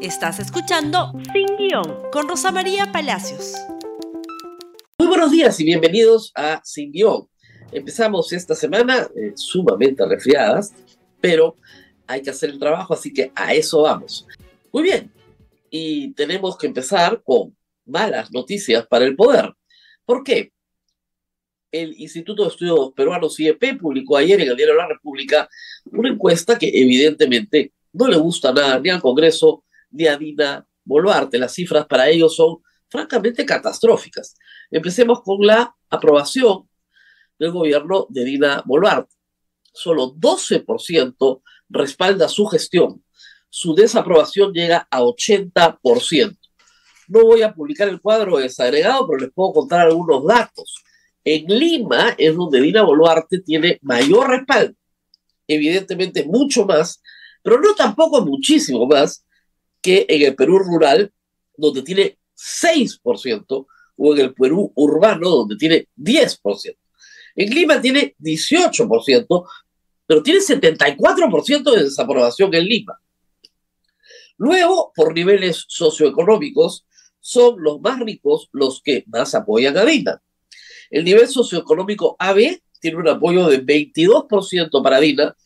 Estás escuchando Sin Guión con Rosa María Palacios. Muy buenos días y bienvenidos a Sin Guión. Empezamos esta semana eh, sumamente resfriadas, pero hay que hacer el trabajo, así que a eso vamos. Muy bien, y tenemos que empezar con malas noticias para el poder. ¿Por qué? El Instituto de Estudios Peruanos IEP publicó ayer en el Diario de la República una encuesta que evidentemente no le gusta nada ni al Congreso de Adina Boluarte. Las cifras para ellos son francamente catastróficas. Empecemos con la aprobación del gobierno de Dina Boluarte. Solo 12% respalda su gestión. Su desaprobación llega a 80%. No voy a publicar el cuadro desagregado, pero les puedo contar algunos datos. En Lima es donde Dina Boluarte tiene mayor respaldo. Evidentemente mucho más, pero no tampoco muchísimo más que en el Perú rural, donde tiene 6%, o en el Perú urbano, donde tiene 10%. En Lima tiene 18%, pero tiene 74% de desaprobación en Lima. Luego, por niveles socioeconómicos, son los más ricos los que más apoyan a Dina. El nivel socioeconómico AB tiene un apoyo de 22% para Dina,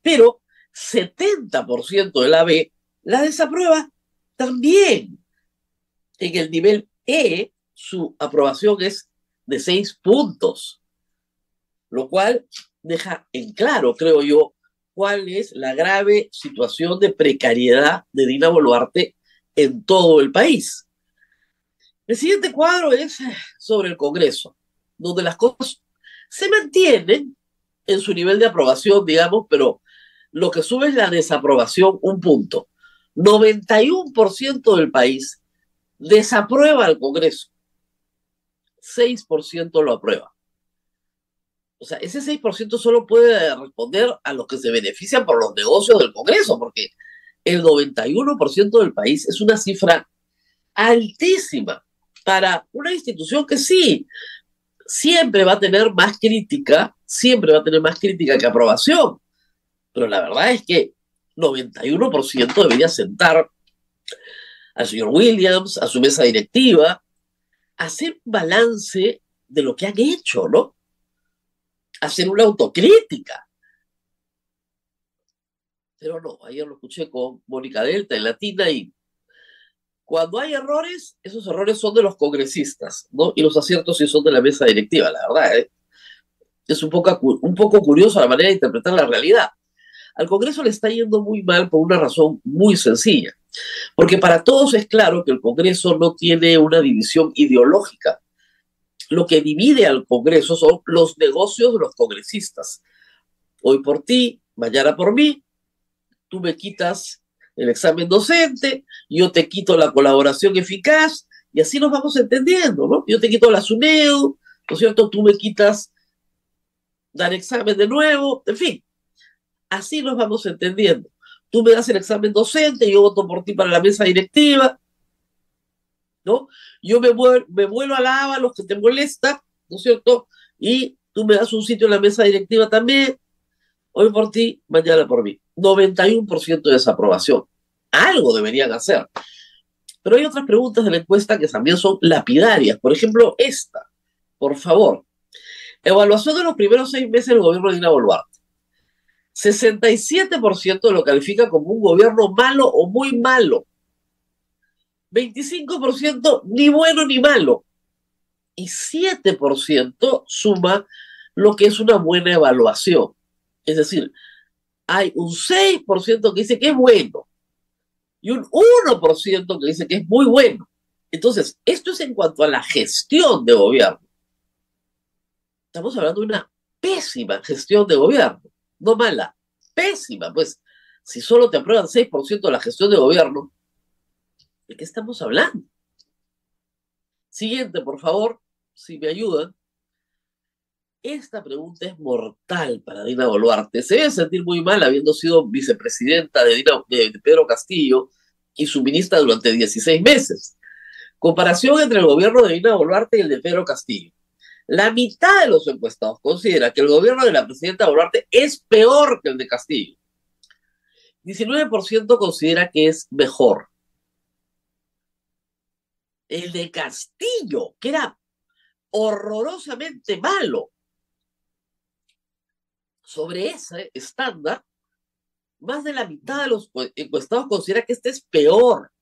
pero 70% del AB la desaprueba también. En el nivel E, su aprobación es de seis puntos, lo cual deja en claro, creo yo, cuál es la grave situación de precariedad de Dina Boluarte en todo el país. El siguiente cuadro es sobre el Congreso, donde las cosas se mantienen en su nivel de aprobación, digamos, pero lo que sube es la desaprobación un punto. 91% del país desaprueba al Congreso. 6% lo aprueba. O sea, ese 6% solo puede responder a los que se benefician por los negocios del Congreso, porque el 91% del país es una cifra altísima para una institución que sí, siempre va a tener más crítica, siempre va a tener más crítica que aprobación. Pero la verdad es que 91% debería sentar al señor Williams, a su mesa directiva, hacer balance de lo que han hecho, ¿no? Hacer una autocrítica. Pero no, ayer lo escuché con Mónica Delta en Latina y cuando hay errores, esos errores son de los congresistas, ¿no? Y los aciertos sí son de la mesa directiva, la verdad. ¿eh? Es un poco, un poco curioso la manera de interpretar la realidad. Al Congreso le está yendo muy mal por una razón muy sencilla. Porque para todos es claro que el Congreso no tiene una división ideológica. Lo que divide al Congreso son los negocios de los congresistas. Hoy por ti, mañana por mí, tú me quitas el examen docente, yo te quito la colaboración eficaz, y así nos vamos entendiendo, ¿no? Yo te quito la SUNEDU, ¿no es cierto? Tú me quitas dar examen de nuevo, en fin. Así nos vamos entendiendo. Tú me das el examen docente, yo voto por ti para la mesa directiva, ¿no? Yo me, me vuelo a la ABA, los que te molesta, ¿no es cierto? Y tú me das un sitio en la mesa directiva también, hoy por ti, mañana por mí. 91% de desaprobación. Algo deberían hacer. Pero hay otras preguntas de la encuesta que también son lapidarias. Por ejemplo, esta. Por favor. Evaluación de los primeros seis meses del gobierno de Dina Boluarte. 67% lo califica como un gobierno malo o muy malo. 25% ni bueno ni malo. Y 7% suma lo que es una buena evaluación. Es decir, hay un 6% que dice que es bueno y un 1% que dice que es muy bueno. Entonces, esto es en cuanto a la gestión de gobierno. Estamos hablando de una pésima gestión de gobierno no mala, pésima, pues si solo te aprueban 6% de la gestión de gobierno, ¿de qué estamos hablando? Siguiente, por favor, si me ayudan. Esta pregunta es mortal para Dina Boluarte. Se debe sentir muy mal habiendo sido vicepresidenta de, de Pedro Castillo y su ministra durante 16 meses. Comparación entre el gobierno de Dina Boluarte y el de Pedro Castillo. La mitad de los encuestados considera que el gobierno de la presidenta Boluarte es peor que el de Castillo. 19% considera que es mejor. el de Castillo, que era horrorosamente malo. Sobre ese estándar, más de la mitad de los encuestados considera que este es peor.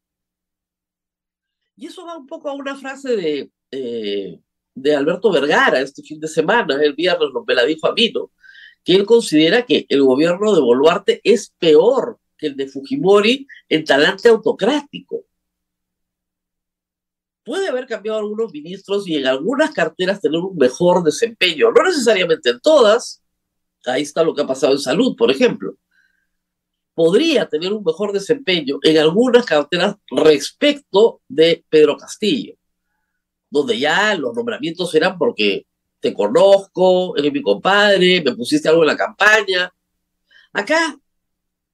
Y eso va un poco a una frase de, eh, de Alberto Vergara este fin de semana, el viernes me la dijo a mí, ¿no? que él considera que el gobierno de Boluarte es peor que el de Fujimori en talante autocrático. Puede haber cambiado algunos ministros y en algunas carteras tener un mejor desempeño, no necesariamente en todas. Ahí está lo que ha pasado en salud, por ejemplo. Podría tener un mejor desempeño en algunas carteras respecto de Pedro Castillo, donde ya los nombramientos eran porque te conozco, eres mi compadre, me pusiste algo en la campaña. Acá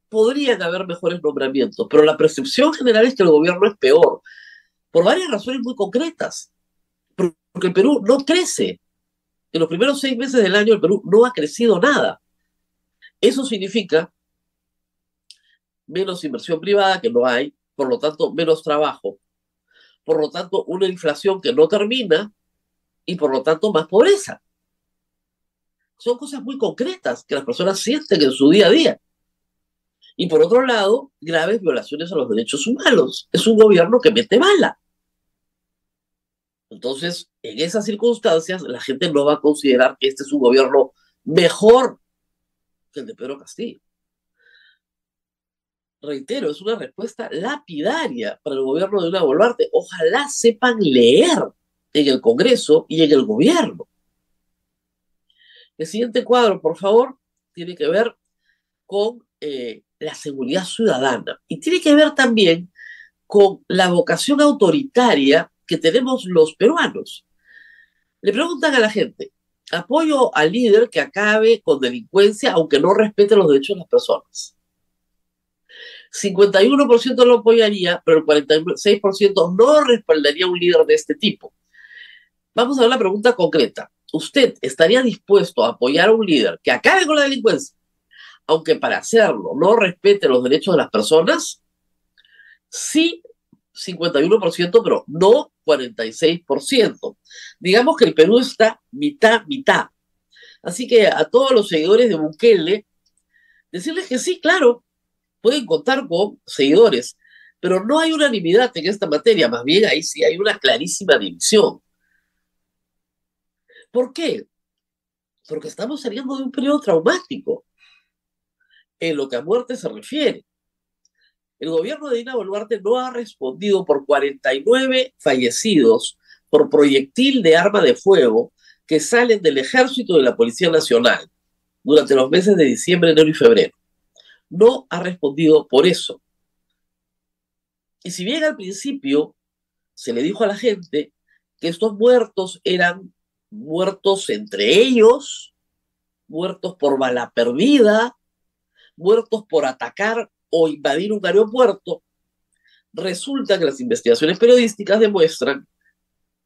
podrían haber mejores nombramientos, pero la percepción general es que el gobierno es peor, por varias razones muy concretas. Porque el Perú no crece. En los primeros seis meses del año el Perú no ha crecido nada. Eso significa menos inversión privada, que no hay, por lo tanto, menos trabajo. Por lo tanto, una inflación que no termina y por lo tanto más pobreza. Son cosas muy concretas que las personas sienten en su día a día. Y por otro lado, graves violaciones a los derechos humanos. Es un gobierno que mete bala. Entonces, en esas circunstancias, la gente no va a considerar que este es un gobierno mejor que el de Pedro Castillo. Reitero, es una respuesta lapidaria para el gobierno de una Boluarte. Ojalá sepan leer en el Congreso y en el gobierno. El siguiente cuadro, por favor, tiene que ver con eh, la seguridad ciudadana y tiene que ver también con la vocación autoritaria que tenemos los peruanos. Le preguntan a la gente, apoyo al líder que acabe con delincuencia aunque no respete los derechos de las personas. 51% lo apoyaría, pero el 46% no respaldaría a un líder de este tipo. Vamos a ver la pregunta concreta. ¿Usted estaría dispuesto a apoyar a un líder que acabe con la delincuencia, aunque para hacerlo no respete los derechos de las personas? Sí, 51%, pero no 46%. Digamos que el Perú está mitad, mitad. Así que a todos los seguidores de Bukele, decirles que sí, claro, pueden contar con seguidores, pero no hay unanimidad en esta materia, más bien ahí sí hay una clarísima división. ¿Por qué? Porque estamos saliendo de un periodo traumático en lo que a muerte se refiere. El gobierno de Dina Boluarte no ha respondido por 49 fallecidos por proyectil de arma de fuego que salen del ejército de la Policía Nacional durante los meses de diciembre, enero y febrero. No ha respondido por eso. Y si bien al principio se le dijo a la gente que estos muertos eran muertos entre ellos, muertos por bala perdida, muertos por atacar o invadir un aeropuerto, resulta que las investigaciones periodísticas demuestran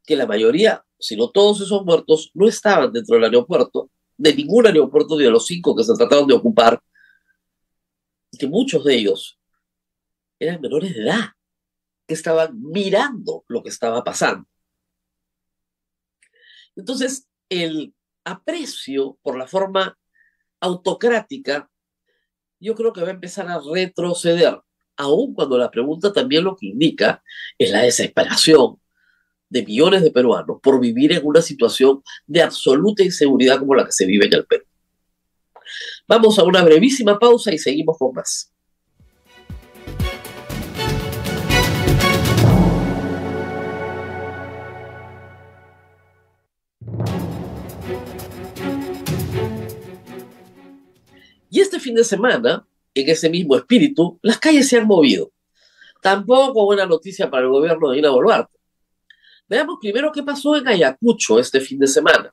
que la mayoría, si no todos esos muertos, no estaban dentro del aeropuerto, de ningún aeropuerto de los cinco que se trataron de ocupar, que muchos de ellos eran menores de edad, que estaban mirando lo que estaba pasando. Entonces, el aprecio por la forma autocrática, yo creo que va a empezar a retroceder, aun cuando la pregunta también lo que indica es la desesperación de millones de peruanos por vivir en una situación de absoluta inseguridad como la que se vive en el Perú. Vamos a una brevísima pausa y seguimos con más. Y este fin de semana, en ese mismo espíritu, las calles se han movido. Tampoco buena noticia para el gobierno de Ina Boluarte. Veamos primero qué pasó en Ayacucho este fin de semana.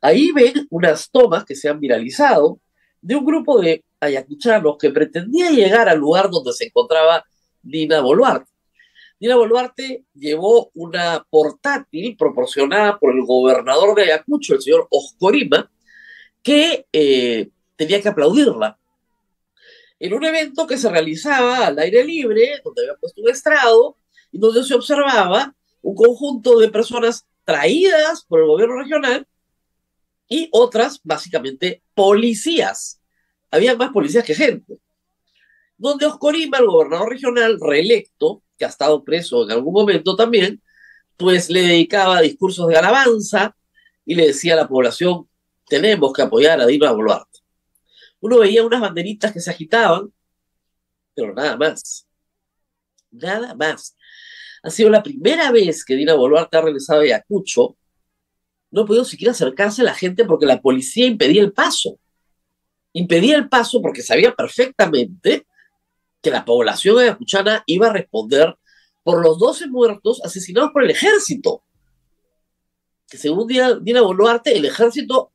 Ahí ven unas tomas que se han viralizado de un grupo de ayacuchanos que pretendía llegar al lugar donde se encontraba Dina Boluarte. Dina Boluarte llevó una portátil proporcionada por el gobernador de Ayacucho, el señor Oscorima, que eh, tenía que aplaudirla. En un evento que se realizaba al aire libre, donde había puesto un estrado, y donde se observaba un conjunto de personas traídas por el gobierno regional y otras, básicamente, policías. Había más policías que gente. Donde Oscorima, el gobernador regional reelecto, que ha estado preso en algún momento también, pues le dedicaba discursos de alabanza y le decía a la población, tenemos que apoyar a Dina Boluarte. Uno veía unas banderitas que se agitaban, pero nada más. Nada más. Ha sido la primera vez que Dina Boluarte ha regresado a Ayacucho. No podido siquiera acercarse a la gente porque la policía impedía el paso. Impedía el paso porque sabía perfectamente que la población ayacuchana iba a responder por los 12 muertos asesinados por el ejército. Que según Dina, Boluarte, el ejército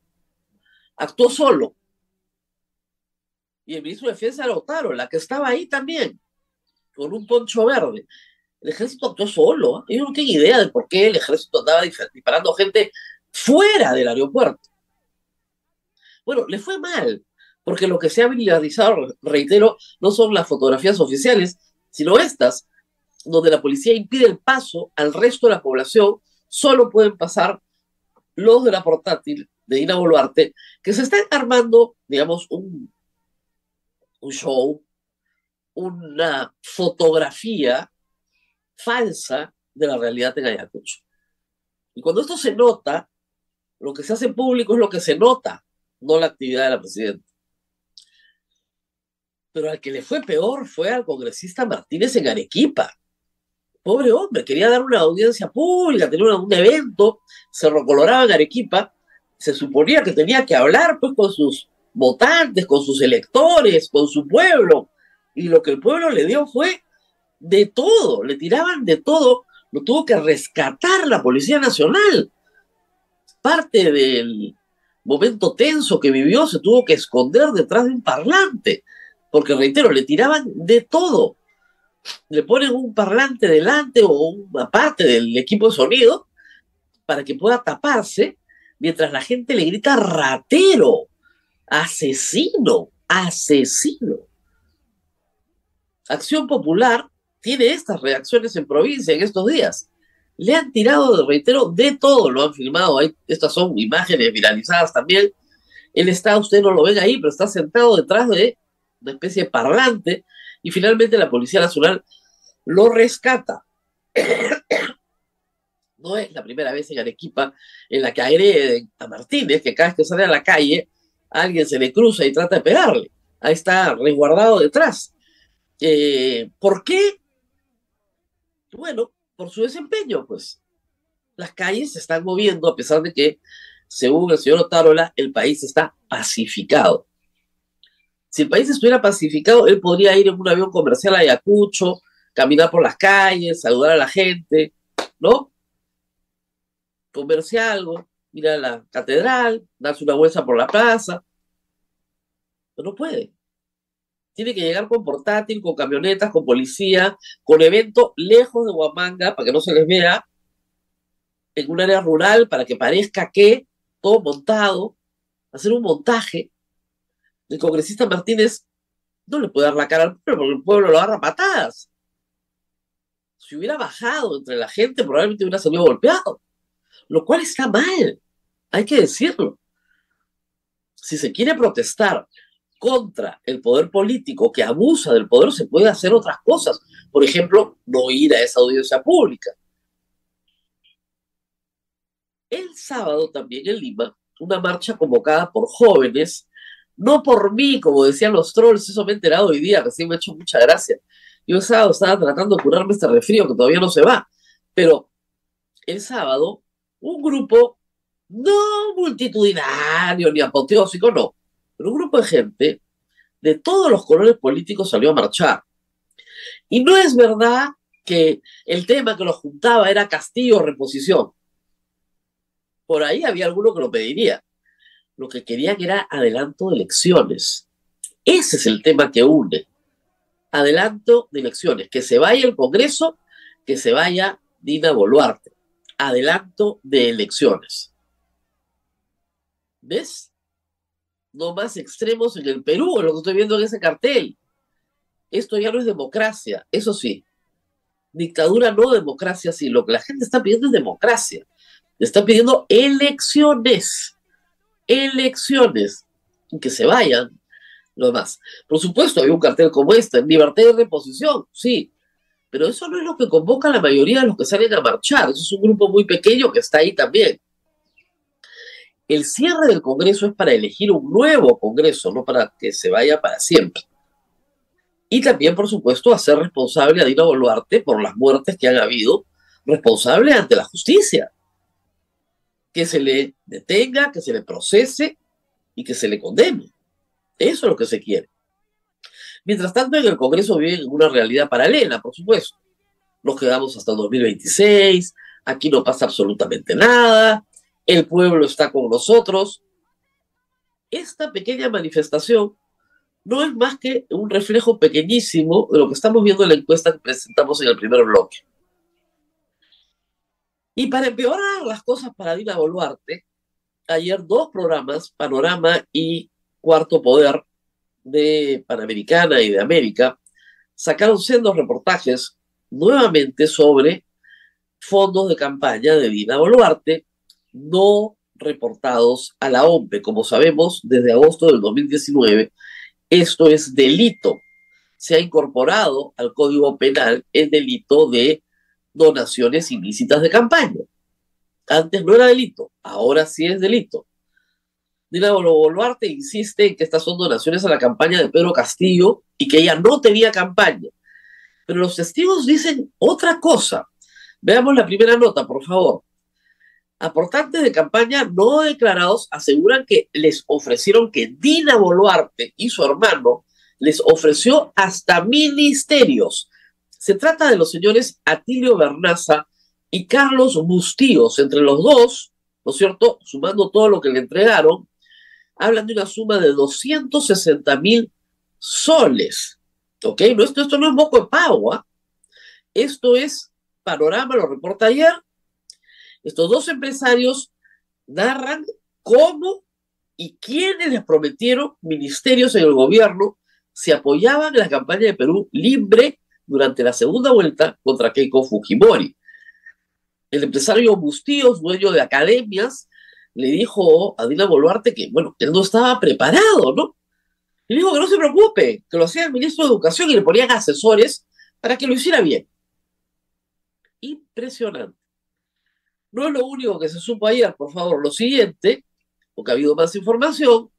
actuó solo. Y el ministro de Defensa Lotaro, la que estaba ahí también, con un poncho verde. El ejército actuó solo. ¿eh? Yo no tengo idea de por qué el ejército andaba disparando gente fuera del aeropuerto. Bueno, le fue mal, porque lo que se ha viralizado, reitero, no son las fotografías oficiales, sino estas, donde la policía impide el paso al resto de la población, solo pueden pasar los de la portátil de Dina Boluarte, que se están armando, digamos, un, un show, una fotografía falsa de la realidad en Ayacucho. Y cuando esto se nota, lo que se hace público es lo que se nota, no la actividad de la presidenta. Pero al que le fue peor fue al congresista Martínez en Arequipa. Pobre hombre, quería dar una audiencia pública, tener un evento, se recoloraba en Arequipa, se suponía que tenía que hablar pues con sus votantes, con sus electores, con su pueblo, y lo que el pueblo le dio fue de todo, le tiraban de todo, lo tuvo que rescatar la Policía Nacional. Parte del momento tenso que vivió se tuvo que esconder detrás de un parlante, porque reitero, le tiraban de todo. Le ponen un parlante delante o una parte del equipo de sonido para que pueda taparse, mientras la gente le grita ratero, asesino, asesino. Acción Popular tiene estas reacciones en provincia en estos días. Le han tirado, reitero, de todo, lo han filmado. estas son imágenes viralizadas también. Él está, usted no lo ven ahí, pero está sentado detrás de una especie de parlante y finalmente la Policía Nacional lo rescata. no es la primera vez en Arequipa en la que agreden a Martínez, que cada vez que sale a la calle, alguien se le cruza y trata de pegarle. Ahí está resguardado detrás. Eh, ¿Por qué? Bueno, por su desempeño, pues. Las calles se están moviendo a pesar de que, según el señor Otárola, el país está pacificado. Si el país estuviera pacificado, él podría ir en un avión comercial a Ayacucho, caminar por las calles, saludar a la gente, ¿no? Comerse algo, ir a la catedral, darse una vuelta por la plaza. Pero no puede tiene que llegar con portátil, con camionetas, con policía, con evento lejos de Huamanga para que no se les vea, en un área rural para que parezca que todo montado, hacer un montaje. El congresista Martínez no le puede dar la cara al pueblo porque el pueblo lo agarra patadas. Si hubiera bajado entre la gente, probablemente hubiera salido golpeado, lo cual está mal, hay que decirlo. Si se quiere protestar contra el poder político que abusa del poder, se puede hacer otras cosas. Por ejemplo, no ir a esa audiencia pública. El sábado también en Lima, una marcha convocada por jóvenes, no por mí, como decían los trolls, eso me he enterado hoy día, recién me ha hecho mucha gracia. Yo el sábado estaba tratando de curarme este resfrío que todavía no se va, pero el sábado, un grupo no multitudinario ni apoteósico, no, pero un grupo de gente de todos los colores políticos salió a marchar. Y no es verdad que el tema que los juntaba era castigo o reposición. Por ahí había alguno que lo pediría. Lo que quería que era adelanto de elecciones. Ese es el tema que une. Adelanto de elecciones. Que se vaya el Congreso, que se vaya Dina Boluarte. Adelanto de elecciones. ¿Ves? No más extremos en el Perú, lo que estoy viendo en ese cartel. Esto ya no es democracia, eso sí. Dictadura no democracia, sí. Lo que la gente está pidiendo es democracia. Está pidiendo elecciones. Elecciones. Que se vayan lo demás. Por supuesto, hay un cartel como este, libertad de reposición, sí. Pero eso no es lo que convoca a la mayoría de los que salen a marchar. Eso es un grupo muy pequeño que está ahí también. El cierre del Congreso es para elegir un nuevo Congreso, no para que se vaya para siempre. Y también, por supuesto, hacer responsable a Dina Boluarte por las muertes que han habido, responsable ante la justicia. Que se le detenga, que se le procese y que se le condene. Eso es lo que se quiere. Mientras tanto, en el Congreso viven una realidad paralela, por supuesto. Nos quedamos hasta 2026, aquí no pasa absolutamente nada, el pueblo está con nosotros. Esta pequeña manifestación no es más que un reflejo pequeñísimo de lo que estamos viendo en la encuesta que presentamos en el primer bloque. Y para empeorar las cosas para Dina Boluarte, ayer dos programas, Panorama y Cuarto Poder, de Panamericana y de América, sacaron sendos reportajes nuevamente sobre fondos de campaña de Dina Boluarte, no reportados a la OMPE. Como sabemos, desde agosto del 2019 esto es delito. Se ha incorporado al Código Penal el delito de donaciones ilícitas de campaña. Antes no era delito, ahora sí es delito. Dina Boluarte insiste en que estas son donaciones a la campaña de Pedro Castillo y que ella no tenía campaña. Pero los testigos dicen otra cosa. Veamos la primera nota, por favor. Aportantes de campaña no declarados aseguran que les ofrecieron que Dina Boluarte y su hermano les ofreció hasta ministerios. Se trata de los señores Atilio Bernaza y Carlos Bustíos. Entre los dos, ¿no es cierto? Sumando todo lo que le entregaron, hablan de una suma de 260 mil soles. ¿Ok? No, esto, esto no es moco de pago. ¿ah? Esto es panorama, lo reporta ayer, estos dos empresarios narran cómo y quiénes les prometieron ministerios en el gobierno se apoyaban en la campaña de Perú libre durante la segunda vuelta contra Keiko Fujimori. El empresario Bustíos, dueño de academias, le dijo a Dina Boluarte que, bueno, él no estaba preparado, ¿no? Y dijo que no se preocupe, que lo hacía el ministro de Educación y le ponían asesores para que lo hiciera bien. Impresionante. No es lo único que se supo ayer, por favor, lo siguiente, porque ha habido más información.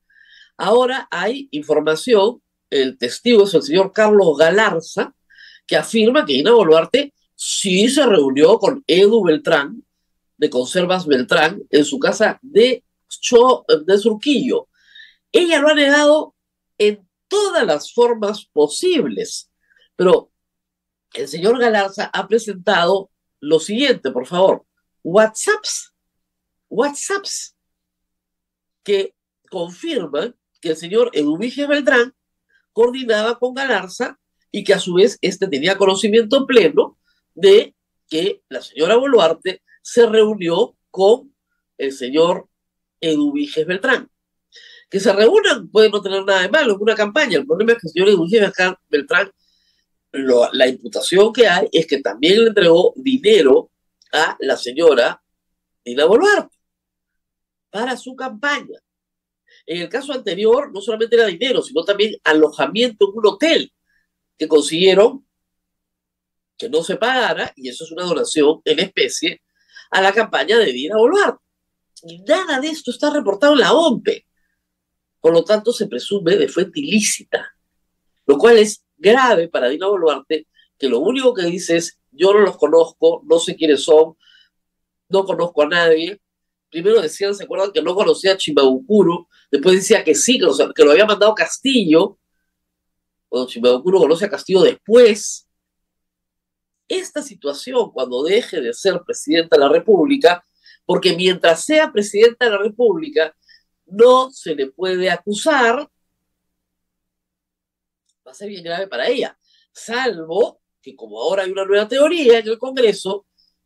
Ahora hay información, el testigo es el señor Carlos Galarza, que afirma que Ina Boluarte sí se reunió con Edu Beltrán, de Conservas Beltrán, en su casa de, de Surquillo. Ella lo ha negado en todas las formas posibles, pero el señor Galarza ha presentado lo siguiente, por favor. WhatsApps, WhatsApps, que confirman que el señor Eduviges Beltrán coordinaba con Galarza y que a su vez este tenía conocimiento pleno de que la señora Boluarte se reunió con el señor Eduviges Beltrán. Que se reúnan puede no tener nada de malo, es una campaña. El problema es que el señor Eduviges Beltrán, la imputación que hay es que también le entregó dinero a la señora Dina Boluarte para su campaña. En el caso anterior, no solamente era dinero, sino también alojamiento en un hotel que consiguieron que no se pagara, y eso es una donación en especie, a la campaña de Dina Boluarte. Y nada de esto está reportado en la OMPE. Por lo tanto, se presume de fuente ilícita, lo cual es grave para Dina Boluarte, que lo único que dice es yo no los conozco, no sé quiénes son, no conozco a nadie. Primero decían, ¿se acuerdan que no conocía a Chimabucuro? Después decía que sí, que, lo había mandado Castillo. Cuando Chimabucuro conoce a Castillo después. Esta situación, cuando deje de ser presidenta de la República, porque mientras sea presidenta de la República, no se le puede acusar, va a ser bien grave para ella, salvo que como ahora hay una nueva teoría en el Congreso,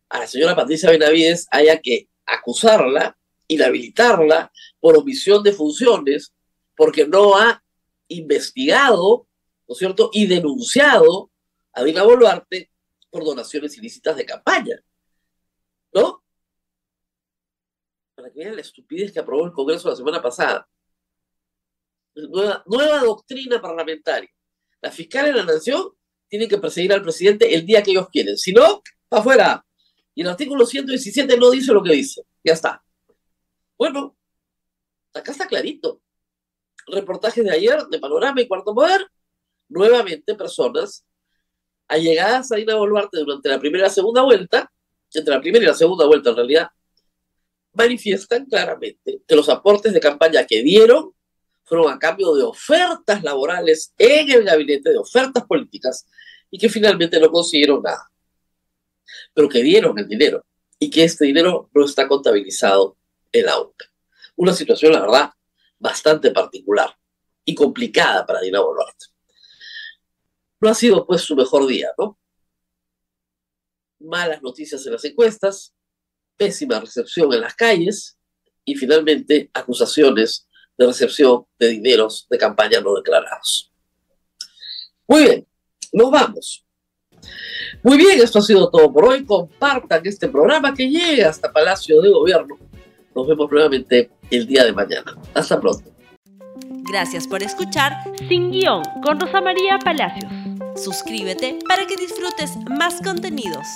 a la señora Patricia Benavides haya que acusarla, inhabilitarla por omisión de funciones, porque no ha investigado, ¿no es cierto?, y denunciado a Dina Boluarte por donaciones ilícitas de campaña. ¿No? Para que vean la estupidez que aprobó el Congreso la semana pasada. Nueva, nueva doctrina parlamentaria. La fiscal de la nación tiene que perseguir al presidente el día que ellos quieren. Si no, para afuera. Y el artículo 117 no dice lo que dice. Ya está. Bueno, acá está clarito. Reportajes de ayer de Panorama y Cuarto Poder. Nuevamente personas allegadas a Dina Boluarte durante la primera y la segunda vuelta, entre la primera y la segunda vuelta en realidad, manifiestan claramente que los aportes de campaña que dieron a cambio de ofertas laborales en el gabinete, de ofertas políticas, y que finalmente no consiguieron nada. Pero que dieron el dinero y que este dinero no está contabilizado en la UNCA. Una situación, la verdad, bastante particular y complicada para Dina Boluarte. No ha sido pues su mejor día, ¿no? Malas noticias en las encuestas, pésima recepción en las calles y finalmente acusaciones de recepción de dineros de campaña no declarados. Muy bien, nos vamos. Muy bien, esto ha sido todo por hoy. Compartan este programa que llega hasta Palacio de Gobierno. Nos vemos nuevamente el día de mañana. Hasta pronto. Gracias por escuchar Sin Guión con Rosa María Palacios. Suscríbete para que disfrutes más contenidos.